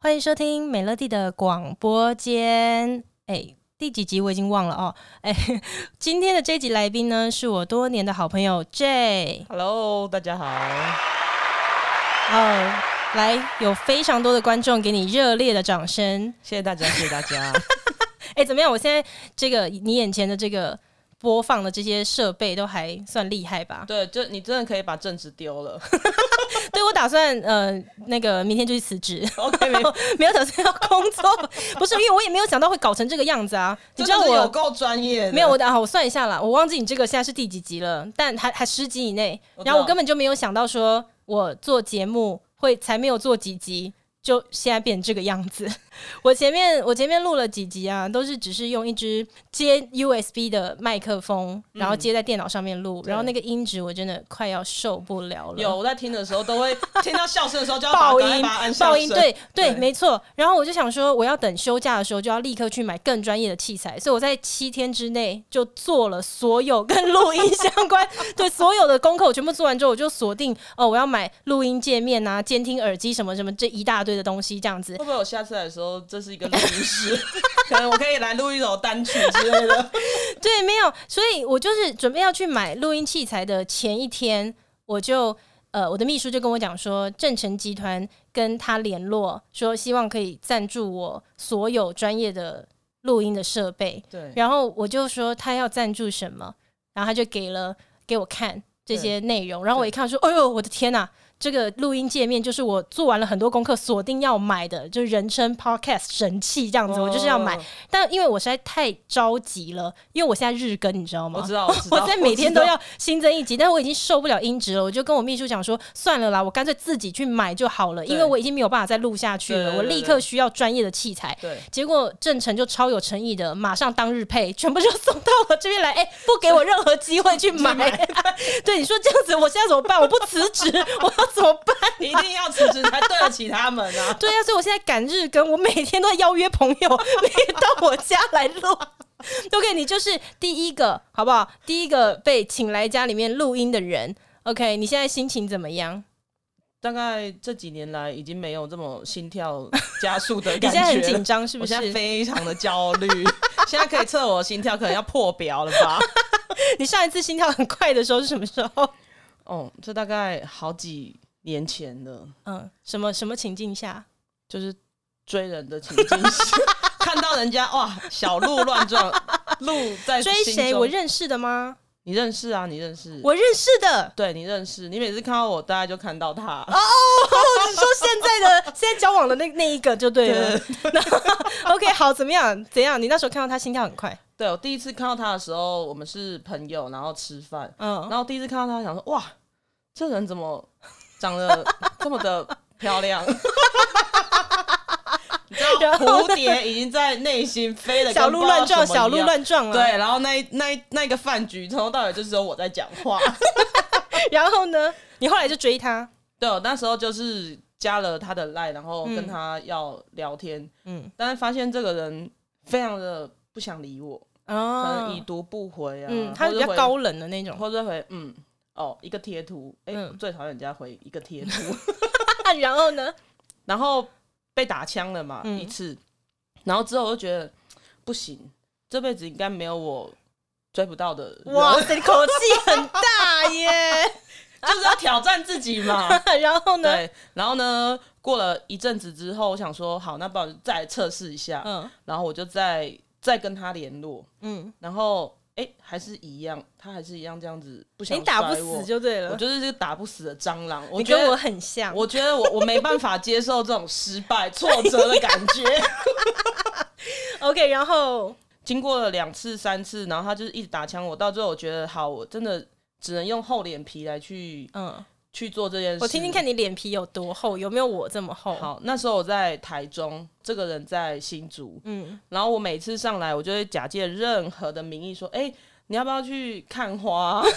欢迎收听美乐蒂的广播间。哎，第几集我已经忘了哦。哎，今天的这集来宾呢，是我多年的好朋友 J。Hello，大家好。哦，来，有非常多的观众给你热烈的掌声，谢谢大家，谢谢大家。哎，怎么样？我现在这个你眼前的这个。播放的这些设备都还算厉害吧？对，就你真的可以把正职丢了。对，我打算呃，那个明天就去辞职。OK，没有没有打算要工作，不是因为我也没有想到会搞成这个样子啊！你知道我有够专业。没有我啊，我算一下啦，我忘记你这个现在是第几集了，但还还十集以内。然后我根本就没有想到说我做节目会才没有做几集。就现在变成这个样子。我前面我前面录了几集啊，都是只是用一支接 USB 的麦克风，然后接在电脑上面录，嗯，然后那个音质我真的快要受不了了。有我在听的时候都会 听到笑声的时候就要爆音，爆音，对对，对，没错。然后我就想说，我要等休假的时候就要立刻去买更专业的器材，所以我在七天之内就做了所有跟录音相关 对所有的功课，我全部做完之后，我就锁定哦，我要买录音界面啊、监听耳机什么什么这一大堆。的东西这样子，会不会我下次来的时候，这是一个录音室？可能我可以来录一首单曲之类的。对，没有，所以我就是准备要去买录音器材的前一天，我就呃，我的秘书就跟我讲说，正成集团跟他联络，说希望可以赞助我所有专业的录音的设备。对，然后我就说他要赞助什么，然后他就给了给我看这些内容，然后我一看说，哎呦，我的天呐！这个录音界面就是我做完了很多功课，锁定要买的，就是人称 Podcast 神器这样子，哦，我就是要买。但因为我实在太着急了，因为我现在日更，你知道吗？我知道，我知道，我在每天都要新增一集，但是我已经受不了音质了，我就跟我秘书讲说，算了啦，我干脆自己去买就好了，因为我已经没有办法再录下去了，我立刻需要专业的器材。对，结果郑成就超有诚意的，马上当日配，全部就送到我这边来，哎，不给我任何机会去买。对，你说这样子，我现在怎么办？我不辞职，我要怎么办？你一定要辞职才对得起他们啊！对啊，所以我现在赶日更，我每天都在邀约朋友，到我家来录。OK，你就是第一个，好不好？第一个被请来家里面录音的人。OK，你现在心情怎么样？大概这几年来已经没有这么心跳加速的感觉。你现在很紧张是不是？我现在非常的焦虑。现在可以测我心跳，可能要破表了吧？你上一次心跳很快的时候是什么时候？哦，这大概好几。年前的，嗯，什么什么情境下，就是追人的情境下，看到人家哇，小鹿乱撞，鹿在追谁？我认识的吗？你认识啊？你认识？我认识的，对你认识。你每次看到我，大概就看到他。哦，你说现在的 现在交往的那那一个就对了。对 OK，好，怎么样？怎样？你那时候看到他心跳很快？对，我第一次看到他的时候，我们是朋友，然后吃饭，嗯，然后第一次看到他，想说哇，这人怎么？长得这么的漂亮，你知道蝴蝶已经在内心飞了，小鹿乱撞，小鹿乱撞了。对，然后那那那个饭局从头到尾就只有我在讲话。然后呢，你后来就追他？对，我那时候就是加了他的 line，然后跟他要聊天。嗯，但是发现这个人非常的不想理我，哦、可能已读不回啊。嗯，他是比较高冷的那种，或者回嗯。哦，一个贴图，哎、欸嗯，最讨厌人家回一个贴图，然后呢，然后被打枪了嘛、嗯、一次，然后之后我就觉得不行，这辈子应该没有我追不到的人。哇，这口气很大耶，就是要挑战自己嘛。然后呢，对，然后呢，过了一阵子之后，我想说，好，那不然再来测试一下，嗯，然后我就再再跟他联络，嗯，然后。哎、欸，还是一样，他还是一样这样子，不想。你打不死就对了。我就是这个打不死的蟑螂。我觉得我很像。我觉得我我没办法接受这种失败、挫折的感觉。OK，然后经过了两次、三次，然后他就是一直打枪我，到最后我觉得好，我真的只能用厚脸皮来去嗯。去做这件事，我听听看你脸皮有多厚，有没有我这么厚？好，那时候我在台中，这个人在新竹，嗯，然后我每次上来，我就会假借任何的名义说，哎、欸，你要不要去看花？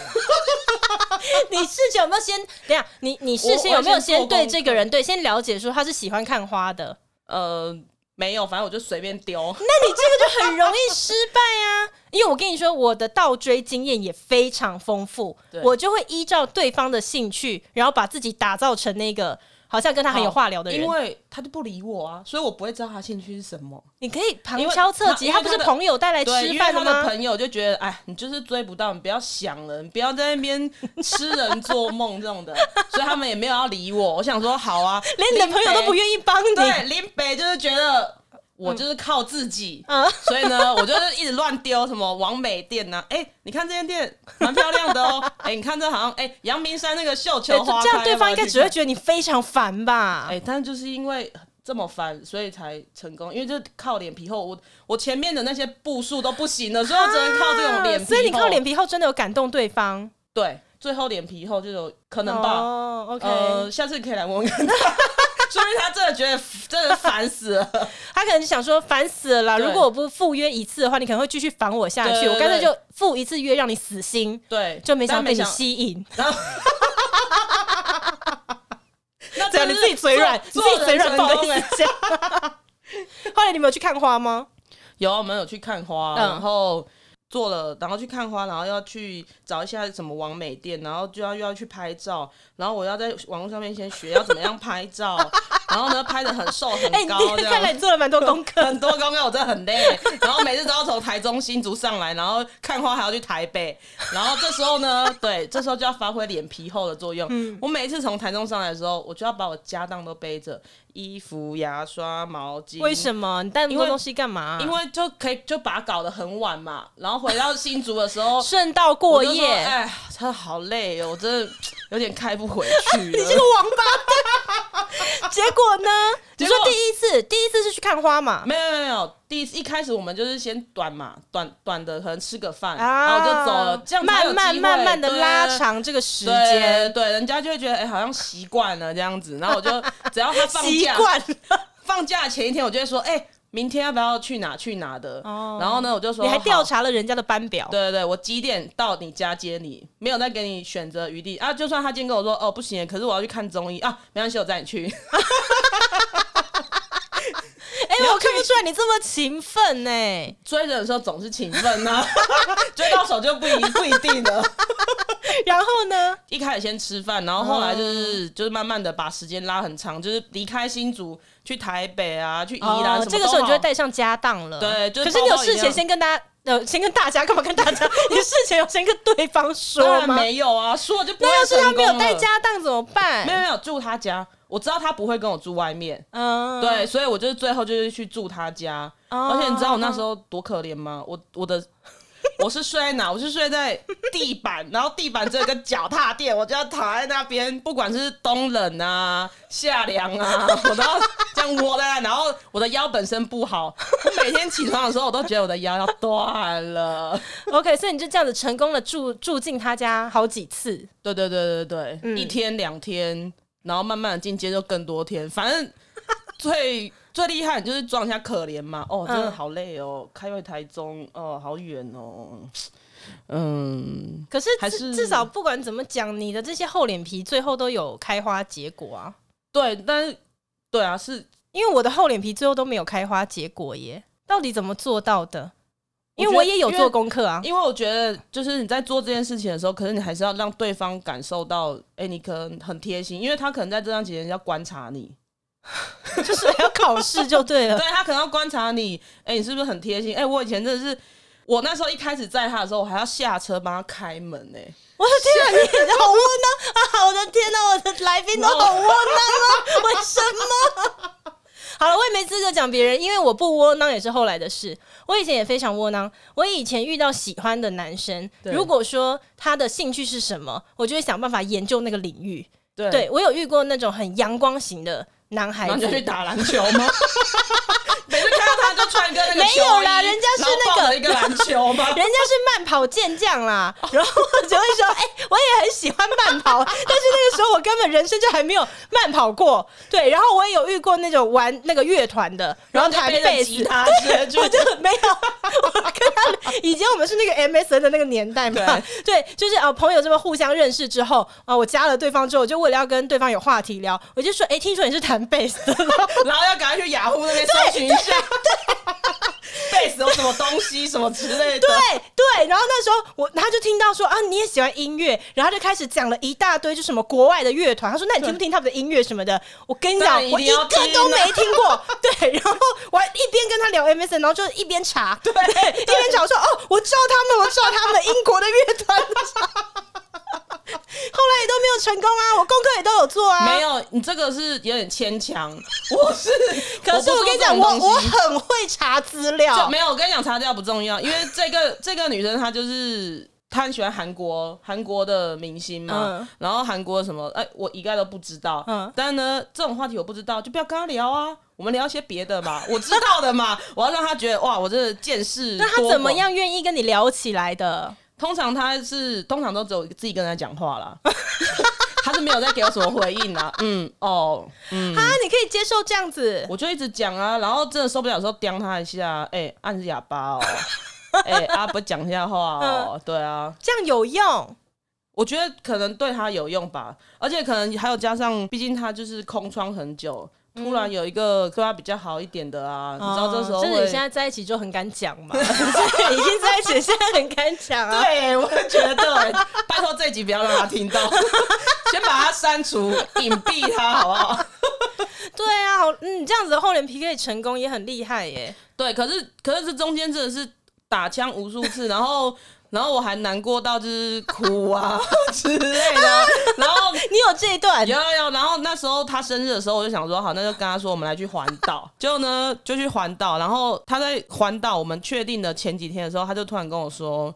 你事前有没有先等下？你你事先有没有先对这个人对先了解说他是喜欢看花的？呃，没有，反正我就随便丢。那你这个就很容易失败啊！因为我跟你说，我的倒追经验也非常丰富，我就会依照对方的兴趣，然后把自己打造成那个。好像跟他很有话聊的人，因为他就不理我啊，所以我不会知道他兴趣是什么。你可以旁敲侧击，他不是朋友带来吃饭的吗？他的朋友就觉得，哎，你就是追不到，你不要想了，你不要在那边痴人做梦这种的，所以他们也没有要理我。我想说，好啊，连你的朋友都不愿意帮你。对，林北就是觉得。我就是靠自己，嗯、所以呢，我就是一直乱丢什么王美店呐、啊。哎、欸，你看这间店蛮漂亮的哦。哎、欸，你看这好像哎，阳、欸、明山那个绣球花，这样对方应该只会觉得你非常烦吧？哎、欸，但是就是因为这么烦，所以才成功。因为就靠脸皮厚，我我前面的那些步数都不行了，所以我只能靠这种脸皮厚。所以你靠脸皮厚真的有感动对方？对，最后脸皮厚就有可能吧。哦，OK，呃，下次可以来问问看他。所以他真的觉得真的烦死了，他可能想说烦死了啦。如果我不赴约一次的话，你可能会继续烦我下去。我干脆就赴一次约，让你死心。对，就没想到被你吸引。然 后那这样你自己嘴软，你自己嘴软，不好意思讲。后来你们有去看花吗？有，我们有去看花，嗯、然后。做了，然后去看花，然后要去找一下什么网美店，然后就要又要去拍照，然后我要在网络上面先学要怎么样拍照，然后呢拍的很瘦很高，这样。看来你做了蛮多功课，很多功课，我真的很累。然后每次都要从台中新竹上来，然后看花还要去台北，然后这时候呢，对，这时候就要发挥脸皮厚的作用。嗯、我每一次从台中上来的时候，我就要把我家当都背着。衣服、牙刷、毛巾，为什么你带那么多东西干嘛、啊？因为就可以就把它搞得很晚嘛，然后回到新竹的时候顺道过夜。哎，真的好累哦，我真的有点开不回去了。你这个王八蛋！结果呢？你说第一次，第一次是去看花嘛？没有没有没有，第一次一开始我们就是先短嘛，短短的可能吃个饭，然后就走了，这样慢慢慢慢的拉长这个时间，对，人家就会觉得哎，好像习惯了这样子，然后我就 只要他放假，习惯 放假前一天，我就会说哎。明天要不要去哪去哪的？哦，然后呢，我就说你还调查了人家的班表。对对对，我几点到你家接你？没有再给你选择余地啊！就算他今天跟我说哦不行，可是我要去看综艺啊，没关系，我带你去。哎，我看不出来你这么勤奋呢。追人的时候总是勤奋呐，追到手就不一不一定了。然后呢，一开始先吃饭，然后后来就是就是慢慢的把时间拉很长，就是离开新竹。去台北啊，去宜兰，这个时候你就会带上家当了。对，可是你有事前先跟大家，呃，先跟大家干嘛？跟大家，你事前有先跟对方说吗？没有啊，说了就不会。那要是他没有带家当怎么办？没有没有，住他家，我知道他不会跟我住外面。嗯，对，所以我就是最后就是去住他家。而且你知道我那时候多可怜吗？我我的。我是睡在哪？我是睡在地板，然后地板只有个脚踏垫，我就要躺在那边，不管是冬冷啊、夏凉啊，我都要这样窝在那。然后我的腰本身不好，我每天起床的时候，我都觉得我的腰要断了。OK，所以你就这样子成功的住住进他家好几次。对对对对对，嗯、一天两天，然后慢慢的进阶就更多天，反正 最。最厉害就是装一下可怜嘛，哦，真的好累哦，嗯、开回台中哦，好远哦，嗯，可是还是至少不管怎么讲，你的这些厚脸皮最后都有开花结果啊。对，但是对啊，是因为我的厚脸皮最后都没有开花结果耶，到底怎么做到的？因为我也有做功课啊因，因为我觉得就是你在做这件事情的时候，可是你还是要让对方感受到，哎、欸，你可能很贴心，因为他可能在这段时间要观察你。就是要考试就对了，对，他可能要观察你，哎、欸，你是不是很贴心？哎、欸，我以前真的是，我那时候一开始载他的时候，我还要下车帮他开门呢、欸。我的天啊，你也好窝囊啊！我的天哪，我的来宾都好窝囊啊！为什么？好了，我也没资格讲别人，因为我不窝囊也是后来的事。我以前也非常窝囊，我以前遇到喜欢的男生，如果说他的兴趣是什么，我就会想办法研究那个领域。对，对我有遇过那种很阳光型的。男孩子就去打篮球吗？每次看到他就穿一个那个没有啦，人家是那个一个篮球吗？人家是慢跑健将啦。然后我就会说，哎、欸，我也很喜欢慢跑，但是那个时候我根本人生就还没有慢跑过。对，然后我也有遇过那种玩那个乐团的，然后弹贝斯，他对，我就没有。我跟他以前我们是那个 MSN 的那个年代嘛，对，对，就是啊，朋友这么互相认识之后啊，我加了对方之后，就为了要跟对方有话题聊，我就说，哎、欸，听说你是弹贝斯的，然后要赶快去雅虎那边搜寻一下，贝斯有什么东西什么之类的，对对，然后那时候我他就听到说啊，你也喜欢音乐，然后就开始讲了一大堆，就什么国外的乐团，他说，那你听不听他们的音乐什么的？我跟你讲，我一个都没听过，对，然后我还一边跟他聊 MSN，然后就一边查，对，一边查说哦，我知道他们，我知道他们英国的乐团。后来也都没有成功啊，我功课也都有做啊。没有，你这个是有点牵强。我是，可是我跟你讲，我我很会查资料。没有，我跟你讲，查资料不重要，因为这个这个女生她就是她很喜欢韩国韩国的明星嘛，嗯、然后韩国什么哎，我一概都不知道。嗯，但呢，这种话题我不知道，就不要跟她聊啊。我们聊一些别的嘛，我知道的嘛，我要让她觉得哇，我这见识。那她怎么样愿意跟你聊起来的？通常他是通常都只有自己跟他讲话啦，他是没有在给我什么回应啊。嗯哦，嗯，哈，你可以接受这样子？我就一直讲啊，然后真的受不了的时候刁他一下，哎、欸，按哑巴哦，哎、欸，阿伯讲一下话哦，嗯、对啊，这样有用？我觉得可能对他有用吧，而且可能还有加上，毕竟他就是空窗很久。突然有一个对他比较好一点的啊，嗯、你知道这时候，就是你现在在一起就很敢讲嘛，已经在一起，现在很敢讲啊。对，我觉得对，拜托这一集不要让他听到，先把他删除，隐蔽他，好不好？对啊，嗯，这样子的厚脸皮可以成功也很厉害耶。对，可是可是这中间真的是打枪无数次，然后。然后我还难过到就是哭啊 之类的，然后 你有这一段？有有有。然后那时候他生日的时候，我就想说好，那就跟他说我们来去环岛。结果呢，就去环岛。然后他在环岛，我们确定的前几天的时候，他就突然跟我说：“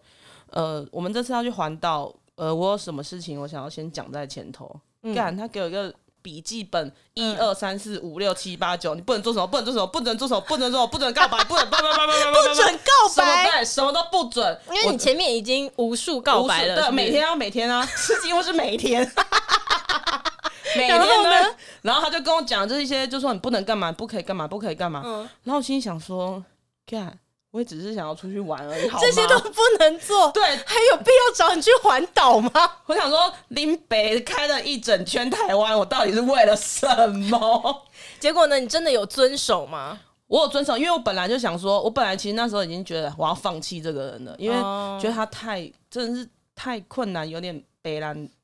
呃，我们这次要去环岛，呃，我有什么事情我想要先讲在前头。嗯”干，他给我一个。笔记本一二三四五六七八九，你不能做什么？不能做什么？不能做什么？不能做，不能告白，不能，不能，不能，不准告白，对，什么都不准，因为你前面已经无数告白了，对，每天要每天啊，是几乎是每天，每天呢，然后他就跟我讲这一些，就说你不能干嘛，不可以干嘛，不可以干嘛，然后我心里想说，干。我也只是想要出去玩而已，好吗？这些都不能做，对，还有必要找你去环岛吗？我想说，林北开了一整圈台湾，我到底是为了什么？结果呢？你真的有遵守吗？我有遵守，因为我本来就想说，我本来其实那时候已经觉得我要放弃这个人了，因为觉得他太真的是太困难，有点悲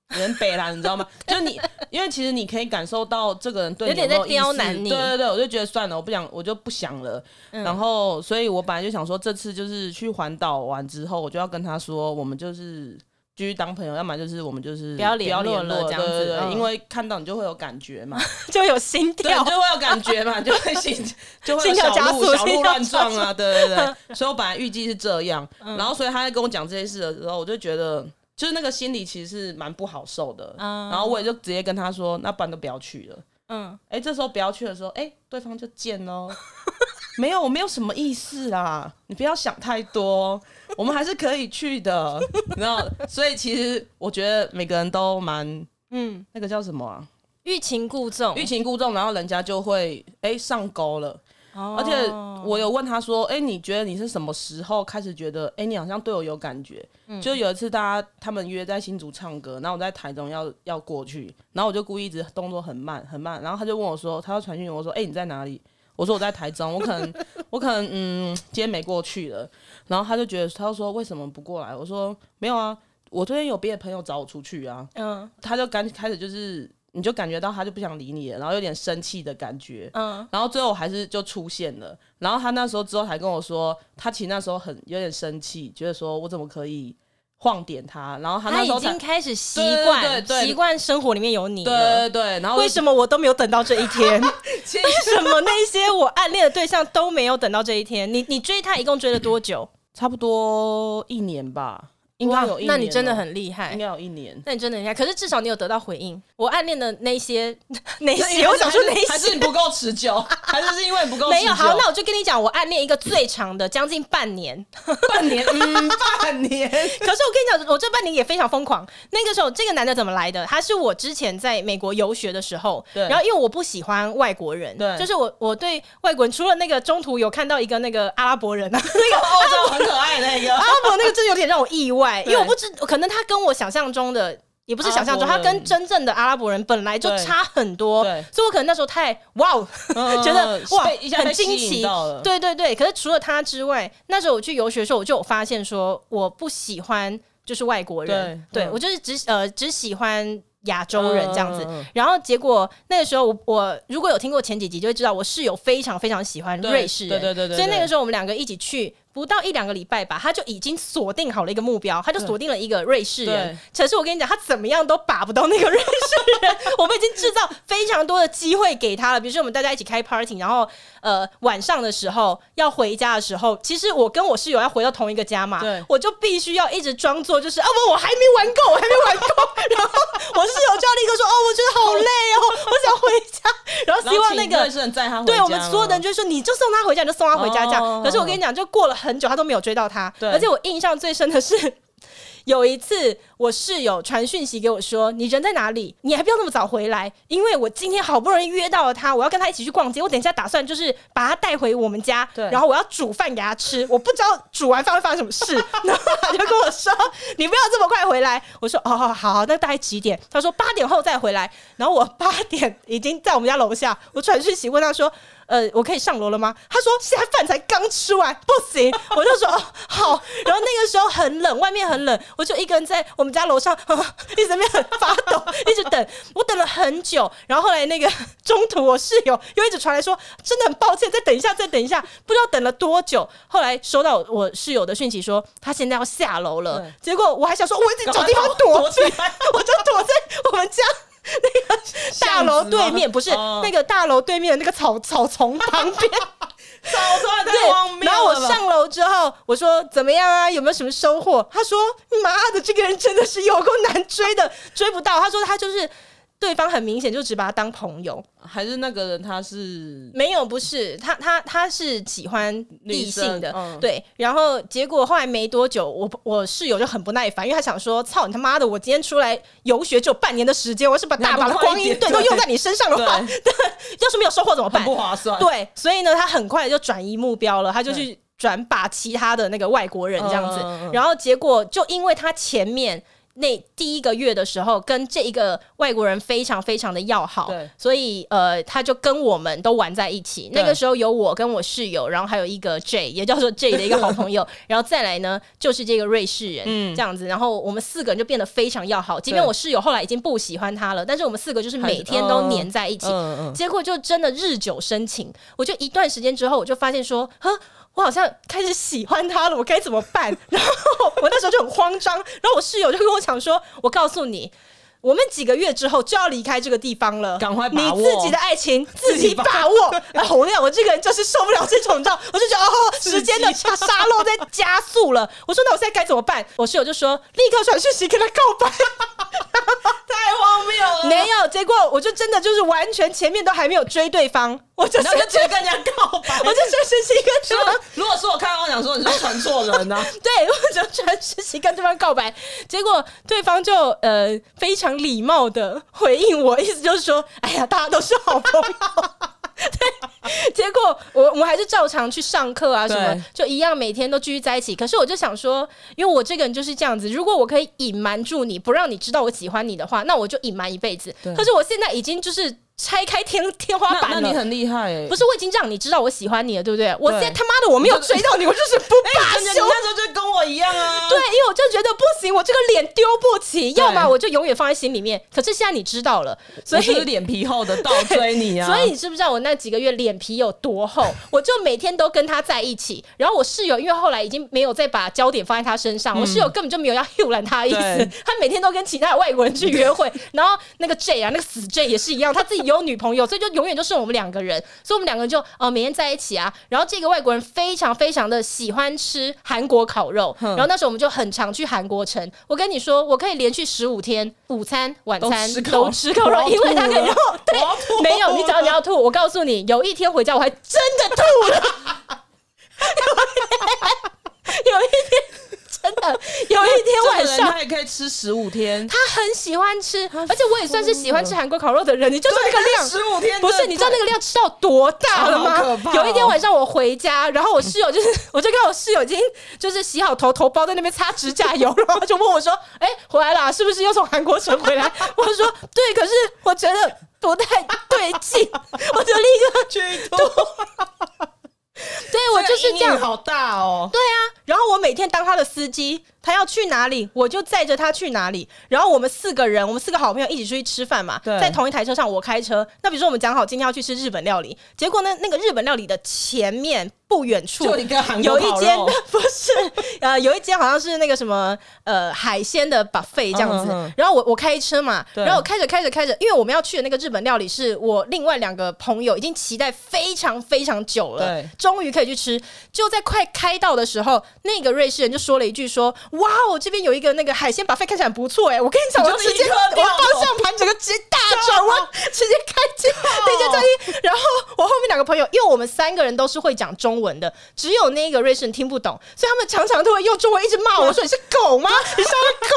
凉。人北啦，你知道吗？就你，因为其实你可以感受到这个人对你有，点在刁难你。对对对，我就觉得算了，我不想，我就不想了。嗯、然后，所以我本来就想说，这次就是去环岛完之后，我就要跟他说，我们就是继续当朋友，要么就是我们就是不要联络了这样子。对对对，嗯、因为看到你就会有感觉嘛，就有心跳，就会有感觉嘛，就会心就会有小鹿小鹿乱撞啊，对对对。所以我本来预计是这样，嗯、然后所以他在跟我讲这些事的时候，我就觉得。就是那个心里其实是蛮不好受的，嗯、然后我也就直接跟他说，那不然都不要去了。嗯，哎、欸，这时候不要去的时候，哎、欸，对方就贱喽。没有，我没有什么意思啦，你不要想太多，我们还是可以去的。然后，所以其实我觉得每个人都蛮，嗯，那个叫什么啊？欲擒故纵，欲擒故纵，然后人家就会哎、欸、上钩了。而且我有问他说：“哎、欸，你觉得你是什么时候开始觉得，哎、欸，你好像对我有感觉？”嗯、就有一次，大家他们约在新竹唱歌，然后我在台中要要过去，然后我就故意一直动作很慢很慢，然后他就问我说：“他要传讯我说，哎、欸，你在哪里？”我说：“我在台中，我可能我可能嗯，今天没过去了。”然后他就觉得，他就说：“为什么不过来？”我说：“没有啊，我昨天有别的朋友找我出去啊。”嗯，他就赶紧开始就是。你就感觉到他就不想理你了，然后有点生气的感觉，嗯，然后最后还是就出现了。然后他那时候之后还跟我说，他其实那时候很有点生气，觉得说我怎么可以晃点他？然后他那时候他已经开始习惯习惯生活里面有你了，对对对。然后为什么我都没有等到这一天？为什么那些我暗恋的对象都没有等到这一天？你你追他一共追了多久？差不多一年吧。应该有一年，那你真的很厉害，应该有一年。那你真的很厉害，可是至少你有得到回应。我暗恋的那些 那些，我想说那些，还是你不够持久，还是是因为不够？没有，好，那我就跟你讲，我暗恋一个最长的，将近半年，半年，嗯，半年。可是我跟你讲，我这半年也非常疯狂。那个时候，这个男的怎么来的？他是我之前在美国游学的时候，然后因为我不喜欢外国人，对，就是我我对外国人，除了那个中途有看到一个那个阿拉伯人啊，那个欧洲很可爱那个阿拉伯那个，真的有点让我意外。因为我不知，可能他跟我想象中的也不是想象中，他跟真正的阿拉伯人本来就差很多，所以我可能那时候太 哇，觉得哇很惊奇，对对对。可是除了他之外，那时候我去游学的时候，我就有发现说我不喜欢就是外国人，对我就是只呃只喜欢亚洲人这样子。然后结果那个时候我我如果有听过前几集，就会知道我室友非常非常喜欢瑞士人，对对对，所以那个时候我们两个一起去。不到一两个礼拜吧，他就已经锁定好了一个目标，他就锁定了一个瑞士人。可是我跟你讲，他怎么样都把不到那个瑞士人。我们已经制造非常多的机会给他了，比如说我们大家一起开 party，然后呃晚上的时候要回家的时候，其实我跟我室友要回到同一个家嘛，对，我就必须要一直装作就是啊不，我还没玩够，我还没玩够。然后我室友就要立刻说哦，我觉得好累哦，我想回家。然后希望那个瑞士人载他回家。对，我们所有的人就说你就送他回家，你就送他回家这样。可是我跟你讲，就过了。很久他都没有追到他，对而且我印象最深的是。有一次，我室友传讯息给我说：“你人在哪里？你还不要那么早回来，因为我今天好不容易约到了他，我要跟他一起去逛街。我等一下打算就是把他带回我们家，对然后我要煮饭给他吃。我不知道煮完饭会发生什么事，然后他就跟我说：‘你不要这么快回来。’我说：‘哦，好，好，那大概几点？’他说：‘八点后再回来。’然后我八点已经在我们家楼下，我传讯息问他说。”呃，我可以上楼了吗？他说现在饭才刚吃完，不行。我就说哦好。然后那个时候很冷，外面很冷，我就一个人在我们家楼上，一直在那边很发抖，一直等。我等了很久，然后后来那个中途我室友又一直传来说，真的很抱歉，再等一下，再等一下。不知道等了多久，后来收到我室友的讯息说他现在要下楼了。结果我还想说，我已经找地方躲起来，我就躲在我们家。那个大楼对面不是、哦、那个大楼对面的那个草草丛旁边，草丛太荒谬了。然后我上楼之后，我说怎么样啊？有没有什么收获？他说：“妈的，这个人真的是有够难追的，追不到。”他说他就是。对方很明显就只把他当朋友，还是那个人他是没有，不是他他他是喜欢异性的，嗯、对。然后结果后来没多久，我我室友就很不耐烦，因为他想说：“操你他妈的！我今天出来游学只有半年的时间，我是把大把的光阴对都用在你身上的话，要是没有收获怎么办？不划算。对，所以呢，他很快就转移目标了，他就去转把其他的那个外国人这样子。嗯、然后结果就因为他前面。那第一个月的时候，跟这一个外国人非常非常的要好，所以呃，他就跟我们都玩在一起。那个时候有我跟我室友，然后还有一个 J，也叫做 J 的一个 好朋友，然后再来呢就是这个瑞士人，嗯、这样子，然后我们四个人就变得非常要好。即便我室友后来已经不喜欢他了，但是我们四个就是每天都黏在一起，结果就真的日久生情。我就一段时间之后，我就发现说，呵。我好像开始喜欢他了，我该怎么办？然后我那时候就很慌张，然后我室友就跟我讲说：“我告诉你，我们几个月之后就要离开这个地方了，赶快把握你自己的爱情，自己把握。把”然后我跟你讲，我这个人就是受不了这种，你知道，我就觉得哦，时间的沙沙漏在加速了。我说：“那我现在该怎么办？”我室友就说：“立刻传讯息跟他告白。”太荒谬了！没有结果，我就真的就是完全前面都还没有追对方，我就直接跟人家告白，我就传讯息跟对方。如果说我看到我想说你是传错人呢、啊？对，我就传讯息跟对方告白，结果对方就呃非常礼貌的回应我，意思就是说，哎呀，大家都是好朋友。对，结果我我们还是照常去上课啊，什么就一样，每天都继续在一起。可是我就想说，因为我这个人就是这样子，如果我可以隐瞒住你，不让你知道我喜欢你的话，那我就隐瞒一辈子。可是我现在已经就是。拆开天天花板了，那你很厉害哎！不是，我已经让你知道我喜欢你了，对不对？我现在他妈的我没有追到你，我就是不罢休。你那时候就跟我一样啊！对，因为我就觉得不行，我这个脸丢不起，要么我就永远放在心里面。可是现在你知道了，所以脸皮厚的倒追你啊！所以你知不知道我那几个月脸皮有多厚？我就每天都跟他在一起。然后我室友因为后来已经没有再把焦点放在他身上，我室友根本就没有要诱拦他的意思。他每天都跟其他的外国人去约会。然后那个 J 啊，那个死 J 也是一样，他自己有女朋友，所以就。永远就剩我们两个人，所以我们两个人就呃每天在一起啊。然后这个外国人非常非常的喜欢吃韩国烤肉，然后那时候我们就很常去韩国城。我跟你说，我可以连续十五天午餐、晚餐都吃烤肉，因为他可以肉 对，没有，你只要你要吐，我告诉你，有一天回家我还真的吐了，有一天。真的，有一天晚上 他也可以吃十五天，他很喜欢吃，而且我也算是喜欢吃韩国烤肉的人。你就说那个量，十五天不是？你知道那个量吃到多大了吗？有一天晚上我回家，然后我室友就是，我就看我室友已经就是洗好头，头包在那边擦指甲油，然后就问我说：“哎，回来啦？是不是又从韩国城回来？” 我说：“对，可是我觉得不太对劲，我就立刻 去吐。”对，我就是这样，好大哦。对啊，然后我每天当他的司机。他要去哪里，我就载着他去哪里。然后我们四个人，我们四个好朋友一起出去吃饭嘛，在同一台车上，我开车。那比如说我们讲好今天要去吃日本料理，结果呢，那个日本料理的前面不远处有一间，不是呃，有一间好像是那个什么呃海鲜的 buffet 这样子。然后我我开车嘛，然后我开着开着开着，因为我们要去的那个日本料理是我另外两个朋友已经期待非常非常久了，终于可以去吃。就在快开到的时候，那个瑞士人就说了一句说。哇哦，这边有一个那个海鲜 buffet 看起来很不错哎！我跟你讲，我直接我方向盘整个 直接大转弯，直接开进那间餐厅。然后我后面两个朋友，因为我们三个人都是会讲中文的，只有那个瑞士人听不懂，所以他们常常都会用中文一直骂我说：“ 你是狗吗？你是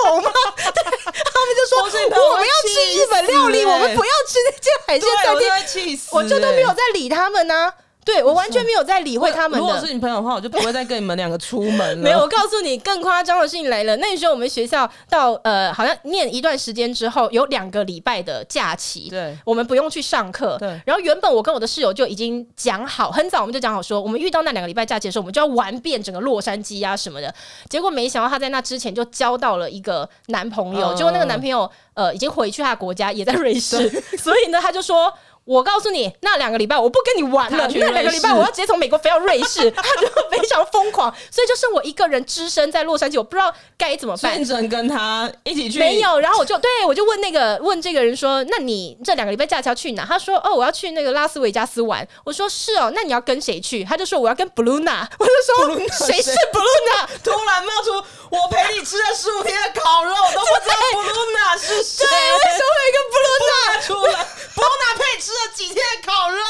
狗吗？”对，他们就说：“我们要吃日本料理，我们不要吃那间海鲜餐厅。”我就都没有在理他们呢。对，我完全没有在理会他们。如果是你朋友的话，我就不会再跟你们两个出门了。没有，我告诉你，更夸张的事情来了。那时候我们学校到呃，好像念一段时间之后，有两个礼拜的假期，对，我们不用去上课。对。然后原本我跟我的室友就已经讲好，很早我们就讲好说，我们遇到那两个礼拜假期的时候，我们就要玩遍整个洛杉矶啊什么的。结果没想到他在那之前就交到了一个男朋友，结果那个男朋友呃已经回去他的国家，也在瑞士，所以呢他就说。我告诉你，那两个礼拜我不跟你玩了。那两个礼拜我要直接从美国飞到瑞士，他就非常疯狂，所以就剩我一个人只身在洛杉矶，我不知道该怎么办。只能跟他一起去。没有，然后我就对我就问那个问这个人说：“那你这两个礼拜假期要去哪？”他说：“哦，我要去那个拉斯维加斯玩。”我说：“是哦，那你要跟谁去？”他就说：“我要跟 Bruna。”我就说：“谁是 Bruna？” 突然冒出我陪你吃了十五天的烤肉，我都不知道布鲁娜是谁。对，为什么有一个布鲁娜出来？Bruna 配吃了几天的烤肉，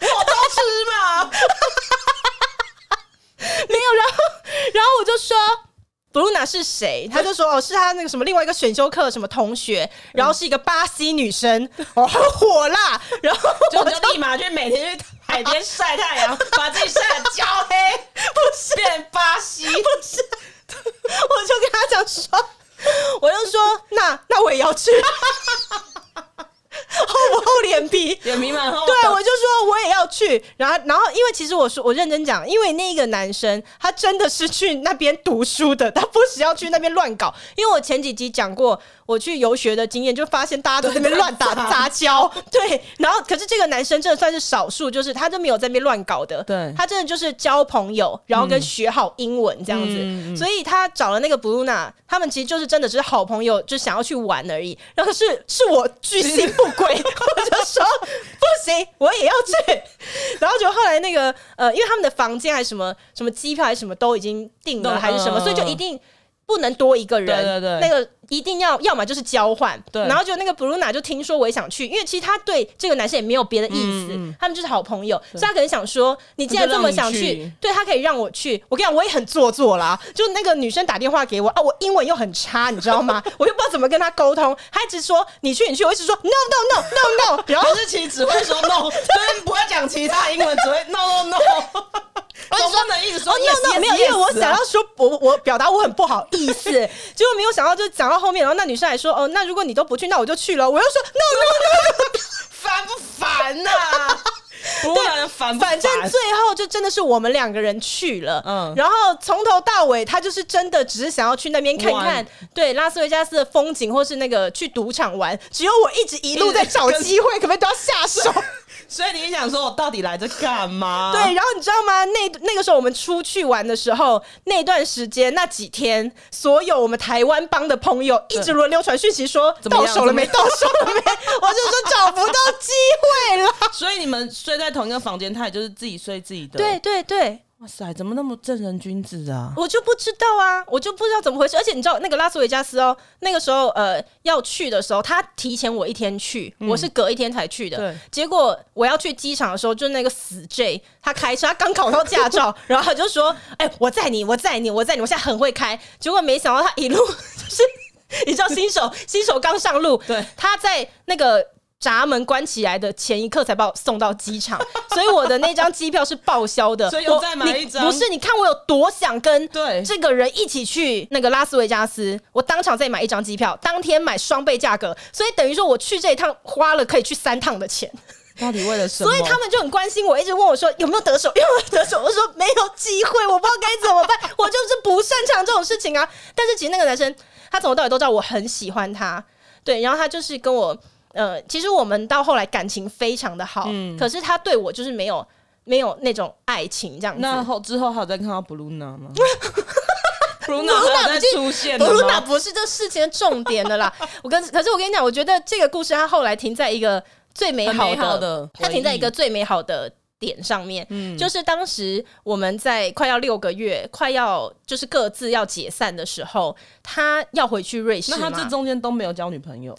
我都吃嘛。没有，然后，然后我就说。布鲁娜是谁？他就说哦，是他那个什么另外一个选修课什么同学，然后是一个巴西女生，哦，很火辣，然后我就立马就每天去海边晒太阳，把自己晒得焦黑，不是变巴西，不是，我就跟他讲说，我就说那那我也要去。厚不厚脸皮？脸皮蛮厚。对，我就说我也要去。然后，然后，因为其实我说我认真讲，因为那个男生他真的是去那边读书的，他不是要去那边乱搞。因为我前几集讲过。我去游学的经验，就发现大家都在那边乱打 杂交，对。然后，可是这个男生真的算是少数，就是他都没有在那边乱搞的。对，他真的就是交朋友，然后跟学好英文这样子。嗯、所以他找了那个 Bruna，他们其实就是真的只是好朋友，就想要去玩而已。然后是是我居心 不贵，我就说不行，我也要去。然后就后来那个呃，因为他们的房间还是什么什么机票还是什么都已经定了，还是什么，所以就一定不能多一个人。对对对，那个。一定要，要么就是交换，对，然后就那个 Bruna 就听说我也想去，因为其实他对这个男生也没有别的意思，嗯、他们就是好朋友，所以他可能想说，你既然这么想去，去对他可以让我去。我跟你讲，我也很做作啦，就那个女生打电话给我啊，我英文又很差，你知道吗？我又不知道怎么跟他沟通，他一直说你去你去，我一直说 no no no no no，然后是其实只会说 no，所以不会讲其他英文，只会 no no no。我就说能一直说 yes, no no 没有，因为我想要说我我表达我很不好意思，结果没有想到就讲到后面，然后那女生还说哦，那如果你都不去，那我就去了。我又说 no no no，烦不烦呐？不 对，烦，反正最后就真的是我们两个人去了。嗯，然后从头到尾，他就是真的只是想要去那边看看，对拉斯维加斯的风景，或是那个去赌场玩。只有我一直一路在找机会，可不可以都要下手？所以你想说，我到底来这干嘛？对，然后你知道吗？那那个时候我们出去玩的时候，那段时间那几天，所有我们台湾帮的朋友一直轮流传讯息说，到手了没？到手了没？我就说找不到机会了。所以你们睡在同一个房间，他也就是自己睡自己的。对对对。哇塞，怎么那么正人君子啊？我就不知道啊，我就不知道怎么回事。而且你知道那个拉斯维加斯哦，那个时候呃要去的时候，他提前我一天去，嗯、我是隔一天才去的。对，结果我要去机场的时候，就那个死 J，他开车，他刚考到驾照，然后他就说：“哎、欸，我载你，我载你，我载你，我现在很会开。”结果没想到他一路 就是，你知道新手新手刚上路，对，他在那个。闸门关起来的前一刻才把我送到机场，所以我的那张机票是报销的。所以我再买一张。不是，你看我有多想跟对这个人一起去那个拉斯维加斯，我当场再买一张机票，当天买双倍价格，所以等于说我去这一趟花了可以去三趟的钱。到底为了什么？所以他们就很关心我，一直问我说 有没有得手，有没有得手。我说没有机会，我不知道该怎么办，我就是不擅长这种事情啊。但是其实那个男生，他从头到尾都知道我很喜欢他，对，然后他就是跟我。呃，其实我们到后来感情非常的好，嗯，可是他对我就是没有没有那种爱情这样子。那后之后还有再看到布鲁娜吗？布鲁娜在出现布鲁娜不是这事情的重点的啦。我跟可是我跟你讲，我觉得这个故事它后来停在一个最美好的，好的它停在一个最美好的点上面，嗯，就是当时我们在快要六个月，快要就是各自要解散的时候，他要回去瑞士，那他这中间都没有交女朋友，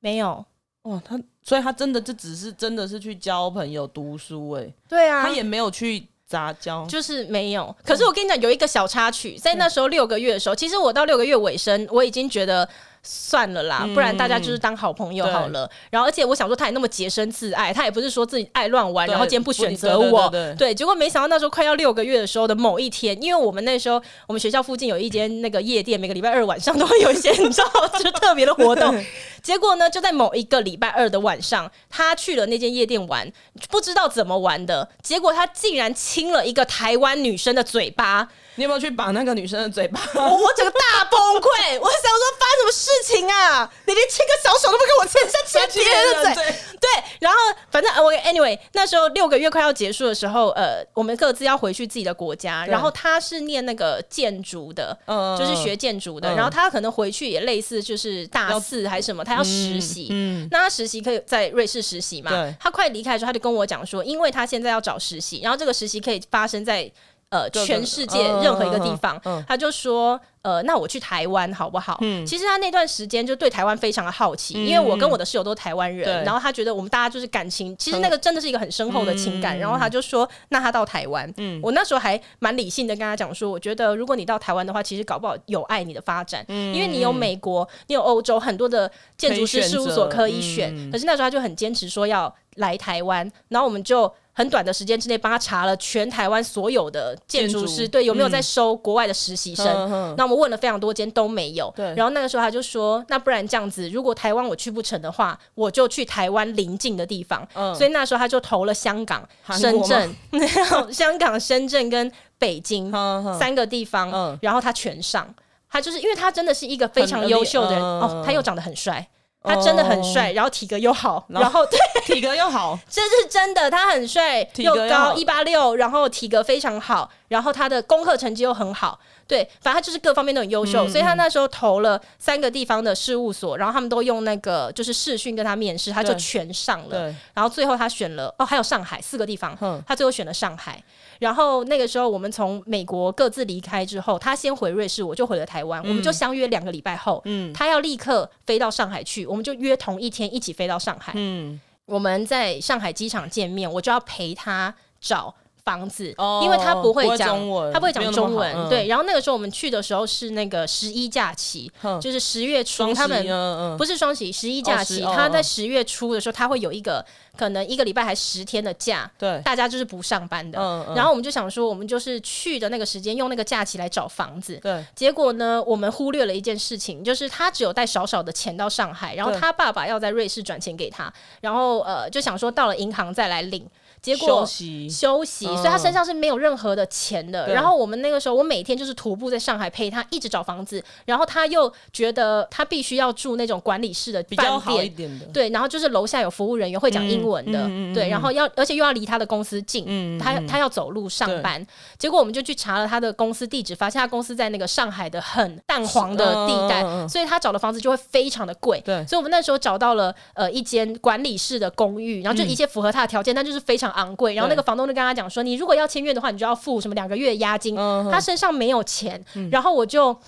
没有。哇，他所以他真的就只是真的是去交朋友、读书哎、欸，对啊，他也没有去杂交，就是没有。可是我跟你讲，有一个小插曲，在那时候六个月的时候，其实我到六个月尾声，我已经觉得。算了啦，不然大家就是当好朋友好了。嗯、然后，而且我想说，他也那么洁身自爱，他也不是说自己爱乱玩，然后今天不选择我。对，结果没想到那时候快要六个月的时候的某一天，因为我们那时候我们学校附近有一间那个夜店，每个礼拜二晚上都会有一些你知道就是特别的活动。结果呢，就在某一个礼拜二的晚上，他去了那间夜店玩，不知道怎么玩的，结果他竟然亲了一个台湾女生的嘴巴。你有没有去把那个女生的嘴巴？我我整个大崩溃！我想说发生什么事情啊？你连亲个小手都不给我牵，像亲别人的嘴。对，然后反正我 anyway 那时候六个月快要结束的时候，呃，我们各自要回去自己的国家。然后他是念那个建筑的，就是学建筑的。然后他可能回去也类似，就是大四还是什么，他要实习。嗯，那他实习可以在瑞士实习嘛？对。他快离开的时候，他就跟我讲说，因为他现在要找实习，然后这个实习可以发生在。呃，全世界任何一个地方，他就说。呃，那我去台湾好不好？嗯，其实他那段时间就对台湾非常的好奇，嗯、因为我跟我的室友都是台湾人，然后他觉得我们大家就是感情，其实那个真的是一个很深厚的情感，嗯、然后他就说，那他到台湾，嗯，我那时候还蛮理性的跟他讲说，我觉得如果你到台湾的话，其实搞不好有碍你的发展，嗯，因为你有美国，你有欧洲很多的建筑师事务所可以选，嗯、可是那时候他就很坚持说要来台湾，然后我们就很短的时间之内帮他查了全台湾所有的建筑师，对，有没有在收国外的实习生，嗯、那我们问了非常多间。都没有，对。然后那个时候他就说：“那不然这样子，如果台湾我去不成的话，我就去台湾邻近的地方。”嗯，所以那时候他就投了香港、深圳，香港、深圳跟北京三个地方。嗯，然后他全上，他就是因为他真的是一个非常优秀的人哦，他又长得很帅，他真的很帅，然后体格又好，然后对。体格又好，这是真的，他很帅又高一八六，然后体格非常好，然后他的功课成绩又很好。对，反正他就是各方面都很优秀，嗯、所以他那时候投了三个地方的事务所，然后他们都用那个就是视讯跟他面试，他就全上了。然后最后他选了哦，还有上海四个地方，嗯、他最后选了上海。然后那个时候我们从美国各自离开之后，他先回瑞士，我就回了台湾，嗯、我们就相约两个礼拜后，嗯、他要立刻飞到上海去，我们就约同一天一起飞到上海。嗯、我们在上海机场见面，我就要陪他找。房子，因为他不会讲中文，他不会讲中文，对。然后那个时候我们去的时候是那个十一假期，就是十月初，他们不是双十一，十一假期，他在十月初的时候，他会有一个可能一个礼拜还十天的假，对，大家就是不上班的。然后我们就想说，我们就是去的那个时间用那个假期来找房子，对。结果呢，我们忽略了一件事情，就是他只有带少少的钱到上海，然后他爸爸要在瑞士转钱给他，然后呃就想说到了银行再来领。结果休息，休息，所以他身上是没有任何的钱的。然后我们那个时候，我每天就是徒步在上海陪他一直找房子。然后他又觉得他必须要住那种管理式的饭店，对，然后就是楼下有服务人员会讲英文的，对，然后要而且又要离他的公司近，他他要走路上班。结果我们就去查了他的公司地址，发现他公司在那个上海的很淡黄的地带，所以他找的房子就会非常的贵。对，所以我们那时候找到了呃一间管理式的公寓，然后就一切符合他的条件，但就是非常。常昂贵。然后那个房东就跟他讲说，你如果要签约的话，你就要付什么两个月押金。他身上没有钱，然后我就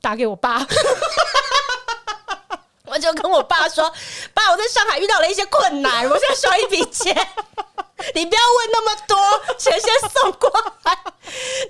打给我爸。我就跟我爸说：“爸，我在上海遇到了一些困难，我现在需要一笔钱，你不要问那么多，钱先送过来。”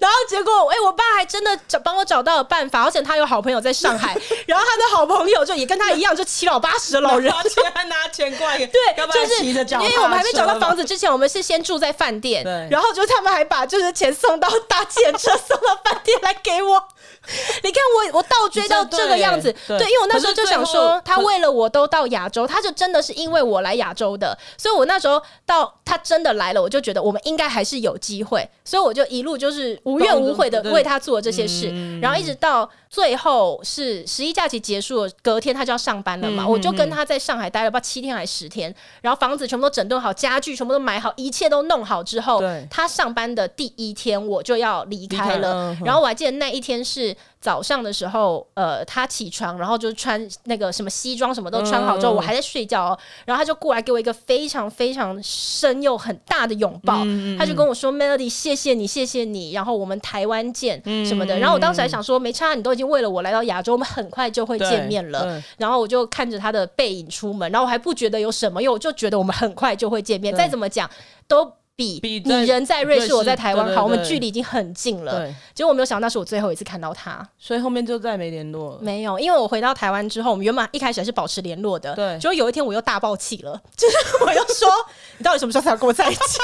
然后结果，哎、欸，我爸还真的找帮我找到了办法，而且他有好朋友在上海，然后他的好朋友就也跟他一样，就七老八十的老人，拿钱拿钱过来，对，就是因为我们还没找到房子之前，我们是先住在饭店，对，然后就他们还把就是钱送到搭计程车送到饭店来给我。你看我，我倒追到这个样子，对，对，因为我那时候就想说，他为了我都到亚洲，他就真的是因为我来亚洲的，所以我那时候到他真的来了，我就觉得我们应该还是有机会，所以我就一路就是无怨无悔的为他做这些事，然后一直到最后是十一假期结束了，隔天他就要上班了嘛，我就跟他在上海待了不七天还是十天，然后房子全部都整顿好，家具全部都买好，一切都弄好之后，他上班的第一天我就要离开了，然后我还记得那一天是。早上的时候，呃，他起床，然后就穿那个什么西装，什么都穿好之后，嗯、我还在睡觉哦。然后他就过来给我一个非常非常深又很大的拥抱，嗯、他就跟我说、嗯、：“Melody，谢谢你，谢谢你。”然后我们台湾见什么的。嗯、然后我当时还想说，没差，你都已经为了我来到亚洲，我们很快就会见面了。然后我就看着他的背影出门，然后我还不觉得有什么，因为我就觉得我们很快就会见面。再怎么讲都。比你人在瑞士，我在台湾好，我们距离已经很近了。对，结果我没有想到，那是我最后一次看到他，所以后面就再没联络了。没有，因为我回到台湾之后，我们原本一开始还是保持联络的。对，结果有一天我又大爆气了，就是我又说，你到底什么时候才要跟我在一起？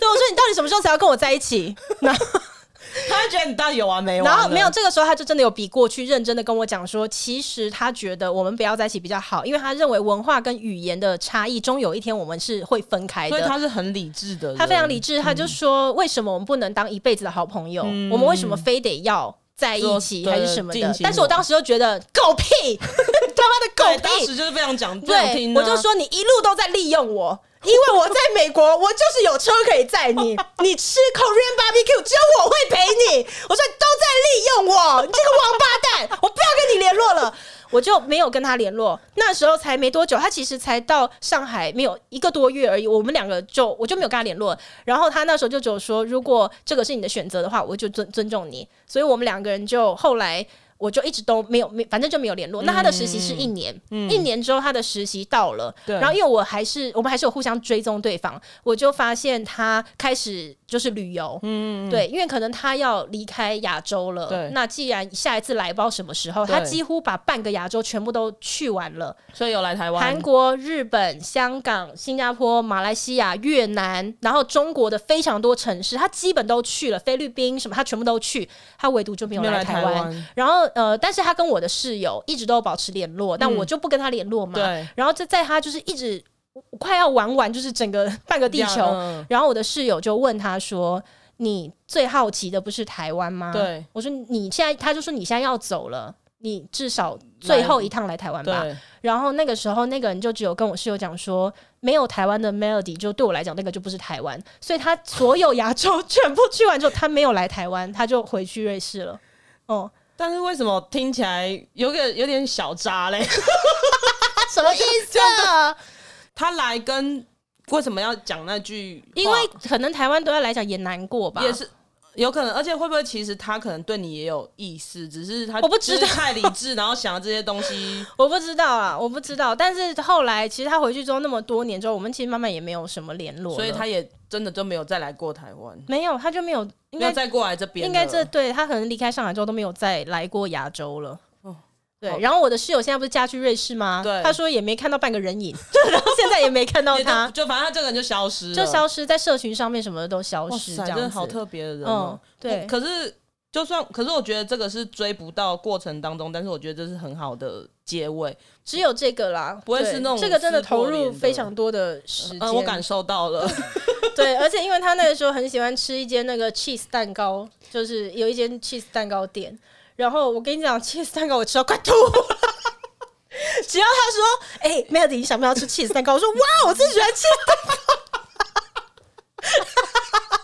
对，我说你到底什么时候才要跟我在一起？那。他会觉得你到底有完没完？然后没有，这个时候他就真的有比过去认真的跟我讲说，其实他觉得我们不要在一起比较好，因为他认为文化跟语言的差异，终有一天我们是会分开的。所以他是很理智的，他非常理智，他就说，为什么我们不能当一辈子的好朋友？嗯、我们为什么非得要在一起还是什么的？但是我当时就觉得狗屁，他妈的狗屁，当时就是非常讲对，啊、我就说你一路都在利用我。因为我在美国，我就是有车可以载你。你吃 Korean barbecue，只有我会陪你。我说都在利用我，你这个王八蛋！我不要跟你联络了，我就没有跟他联络。那时候才没多久，他其实才到上海没有一个多月而已。我们两个就我就没有跟他联络。然后他那时候就只有说，如果这个是你的选择的话，我就尊尊重你。所以我们两个人就后来。我就一直都没有没，反正就没有联络。嗯、那他的实习是一年，嗯、一年之后他的实习到了，对然后因为我还是我们还是有互相追踪对方，我就发现他开始。就是旅游，嗯，对，因为可能他要离开亚洲了，对。那既然下一次来不知道什么时候，他几乎把半个亚洲全部都去完了，所以有来台湾、韩国、日本、香港、新加坡、马来西亚、越南，然后中国的非常多城市，他基本都去了，菲律宾什么他全部都去，他唯独就没有来台湾。然后呃，但是他跟我的室友一直都保持联络，但我就不跟他联络嘛，对。然后就在他就是一直。快要玩完，就是整个半个地球。嗯、然后我的室友就问他说：“你最好奇的不是台湾吗？”对，我说：“你现在，他就说你现在要走了，你至少最后一趟来台湾吧。”然后那个时候，那个人就只有跟我室友讲说：“没有台湾的 Melody，就对我来讲，那个就不是台湾。”所以他所有亚洲 全部去完之后，他没有来台湾，他就回去瑞士了。哦，但是为什么听起来有个有点小渣嘞？什么意思啊？他来跟为什么要讲那句？因为可能台湾对他来讲也难过吧，也是有可能。而且会不会其实他可能对你也有意思，只是他我不知道太理智，然后想要这些东西，我不知道啊，我不知道。但是后来其实他回去之后那么多年之后，我们其实慢慢也没有什么联络，所以他也真的就没有再来过台湾，没有，他就没有应该再过来这边，应该这对他可能离开上海之后都没有再来过亚洲了。对，然后我的室友现在不是嫁去瑞士吗？对，他说也没看到半个人影，然 后现在也没看到他，就反正他这个人就消失了，就消失在社群上面，什么的都消失，这样子。好特别的人哦。对，可是就算，可是我觉得这个是追不到过程当中，但是我觉得这是很好的结尾，只有这个啦，不会是那种这个真的投入非常多的时间，我感受到了。对，而且因为他那个时候很喜欢吃一间那个 cheese 蛋糕，就是有一间 cheese 蛋糕店。然后我跟你讲，cheese 蛋糕我吃到快吐了。只要他说：“哎、欸、，Melody，你想不想吃 cheese 蛋糕？”我说：“哇，我最喜欢 cheese 蛋糕。”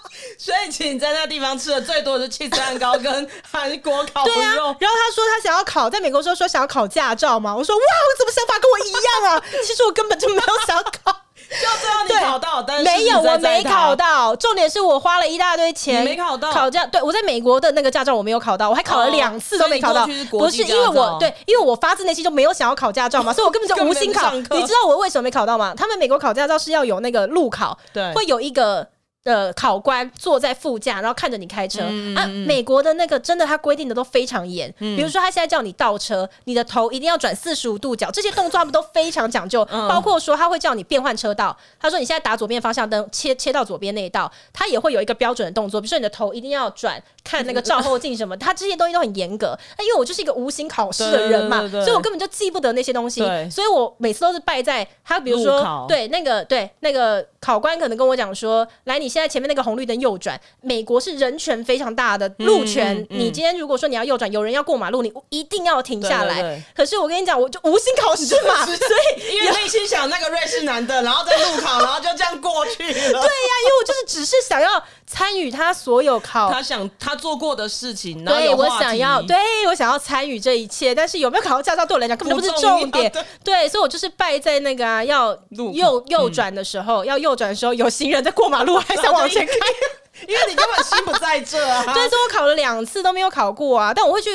所以，其实你在那个地方吃的最多的是 cheese 蛋糕跟韩国烤肉。对啊。然后他说他想要考，在美国时候说想要考驾照嘛。我说：“哇，我怎么想法跟我一样啊？其实我根本就没有想考。”就最后你考到，但是没有，我没考到。重点是我花了一大堆钱，没考到考驾。对，我在美国的那个驾照我没有考到，我还考了两次都没考到。不是因为我对，因为我发自内心就没有想要考驾照嘛，所以我根本就无心考。你知道我为什么没考到吗？他们美国考驾照是要有那个路考，对，会有一个。的考官坐在副驾，然后看着你开车、嗯、啊。美国的那个真的，他规定的都非常严。嗯、比如说，他现在叫你倒车，你的头一定要转四十五度角，这些动作他们都非常讲究。嗯、包括说，他会叫你变换车道。他说，你现在打左边方向灯，切切到左边那一道，他也会有一个标准的动作。比如说，你的头一定要转，看那个照后镜什么，他这些东西都很严格。那因为我就是一个无心考试的人嘛，所以我根本就记不得那些东西。所以我每次都是败在他，比如说，考对那个对那个考官可能跟我讲说，来，你现在前面那个红绿灯。右转，美国是人权非常大的路权。嗯嗯、你今天如果说你要右转，有人要过马路，你一定要停下来。可是我跟你讲，我就无心考试嘛，所以因为内心想那个瑞士男的，然后在路考，然后就这样过去了。对呀，因为我就是只是想要参与他所有考，他想他做过的事情。对，我想要，对我想要参与这一切，但是有没有考到驾照对我来讲根本就不是重点。对，对，所以我就是败在那个、啊、要右右转的时候，嗯、要右转的时候有行人在过马路，还想往前开。因为你根本心不在这啊！对，所以我考了两次都没有考过啊。但我会去，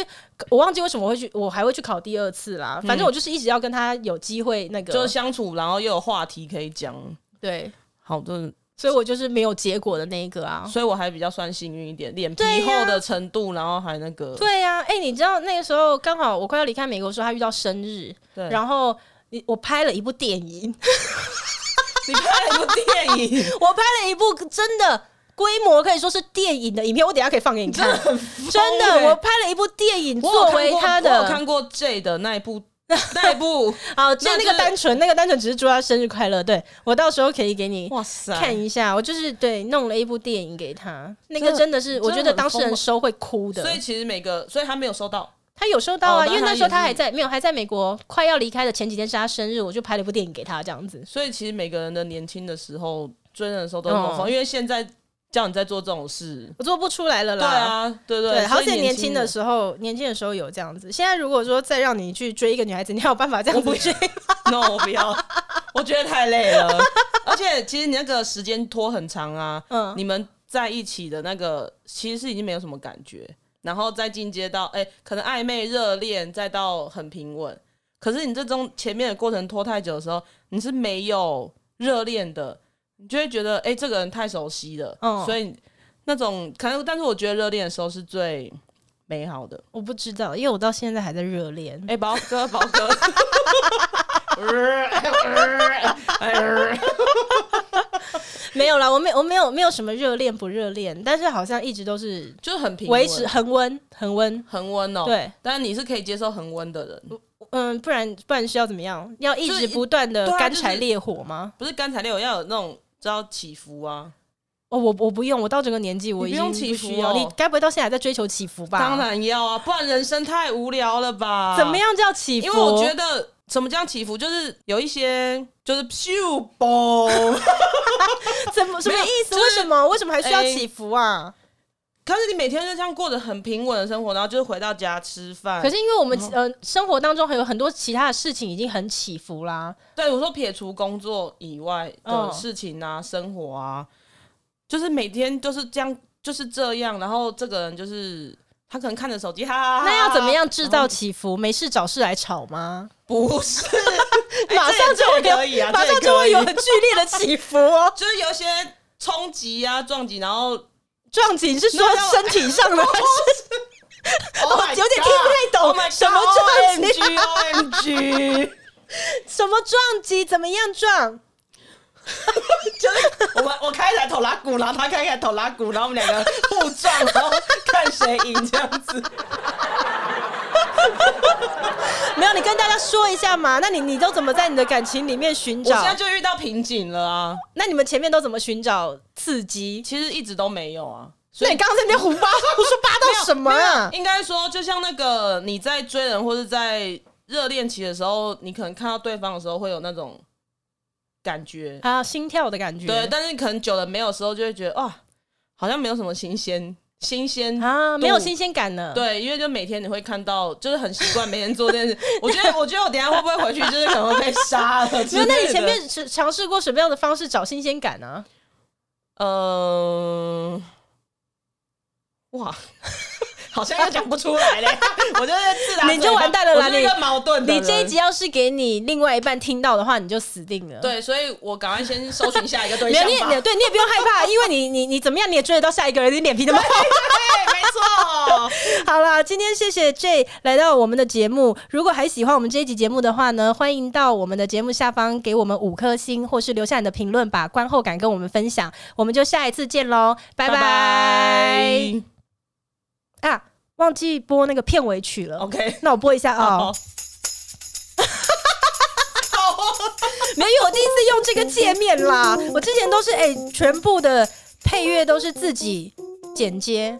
我忘记为什么我会去，我还会去考第二次啦。反正我就是一直要跟他有机会那个，就是相处，然后又有话题可以讲。对，好的，所以我就是没有结果的那一个啊。所以我还比较算幸运一点，脸皮厚的程度，然后还那个。对呀，哎，你知道那个时候刚好我快要离开美国的时候，他遇到生日，对，然后你我拍了一部电影，你拍了一部电影，我拍了一部真的。规模可以说是电影的影片，我等下可以放给你看。真的，我拍了一部电影作为他的。我看过 J 的那一部，那一部。好，就那个单纯，那个单纯只是祝他生日快乐。对，我到时候可以给你哇塞看一下。我就是对弄了一部电影给他，那个真的是我觉得当事人收会哭的。所以其实每个，所以他没有收到，他有收到啊，因为那时候他还在没有还在美国，快要离开的前几天是他生日，我就拍了一部电影给他这样子。所以其实每个人的年轻的时候追人的时候都很疯，因为现在。叫你在做这种事，我做不出来了啦。对啊，对对，对，好像年轻的时候，年轻的时候有这样子。现在如果说再让你去追一个女孩子，你还有办法这样不追？No，我不要，我觉得太累了。而且其实你那个时间拖很长啊。嗯，你们在一起的那个其实是已经没有什么感觉，然后再进阶到哎、欸，可能暧昧热恋，再到很平稳。可是你这种前面的过程拖太久的时候，你是没有热恋的。你就会觉得，哎、欸，这个人太熟悉了，嗯、所以那种可能，但是我觉得热恋的时候是最美好的。我不知道，因为我到现在还在热恋。哎、欸，宝哥，宝哥，没有啦，我没，我没有，没有什么热恋不热恋，但是好像一直都是就是很平，维持恒温，恒温，恒温哦。对，但是你是可以接受恒温的人。嗯，不然不然是要怎么样？要一直不断的干柴烈火吗？啊就是、不是干柴烈火，要有那种。知道起伏啊？哦，我我不用，我到这个年纪我已经不需要。你该不会到现在还在追求起伏吧？当然要啊，不然人生太无聊了吧？怎么样叫起伏？因为我觉得什么叫起伏，就是有一些就是咻嘣，怎么什么意思？为什么为什么还需要祈福啊？可是你每天就这样过着很平稳的生活，然后就是回到家吃饭。可是因为我们呃生活当中还有很多其他的事情已经很起伏啦。对，我说撇除工作以外的事情啊，生活啊，就是每天就是这样，就是这样。然后这个人就是他可能看着手机，哈哈哈。那要怎么样制造起伏？没事找事来吵吗？不是，马上就会可以啊，马上就会有很剧烈的起伏哦，就是有些冲击啊、撞击，然后。撞击是说身体上的 还是？我有点听不太懂什么撞击 什么撞击？怎么样撞？就是我们我开一台头拉鼓，然后他开一台头拉鼓，然后我们两个互撞，然后看谁赢这样子。没有，你跟大家说一下嘛。那你你都怎么在你的感情里面寻找？我现在就遇到瓶颈了啊。那你们前面都怎么寻找刺激？其实一直都没有啊。所以你刚刚在那边胡八胡说八道什么啊？应该说，就像那个你在追人或者在热恋期的时候，你可能看到对方的时候会有那种感觉，啊心跳的感觉。对，但是可能久了没有时候，就会觉得哇，好像没有什么新鲜新鲜啊，没有新鲜感呢。对，因为就每天你会看到，就是很习惯每天做这件事。我觉得，我觉得我等下会不会回去就是可能会被杀了？因为那你前面是尝试过什么样的方式找新鲜感呢？嗯、呃，哇。好像又讲不出来嘞，我就是自然，你就完蛋了啦，你一个矛盾的。你这一集要是给你另外一半听到的话，你就死定了。对，所以我赶快先搜寻下一个对象吧。你也对，你也不用害怕，因为你你你怎么样，你也追得到下一个人，你脸皮那么厚。对，没错。好了，今天谢谢 J 来到我们的节目。如果还喜欢我们这一集节目的话呢，欢迎到我们的节目下方给我们五颗星，或是留下你的评论，把观后感跟我们分享。我们就下一次见喽，拜拜。啊，忘记播那个片尾曲了。OK，那我播一下啊。哦、没有，我第一次用这个界面啦。我之前都是哎、欸，全部的配乐都是自己剪接。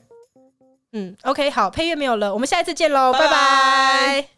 嗯，OK，好，配乐没有了，我们下一次见喽，拜拜。拜拜。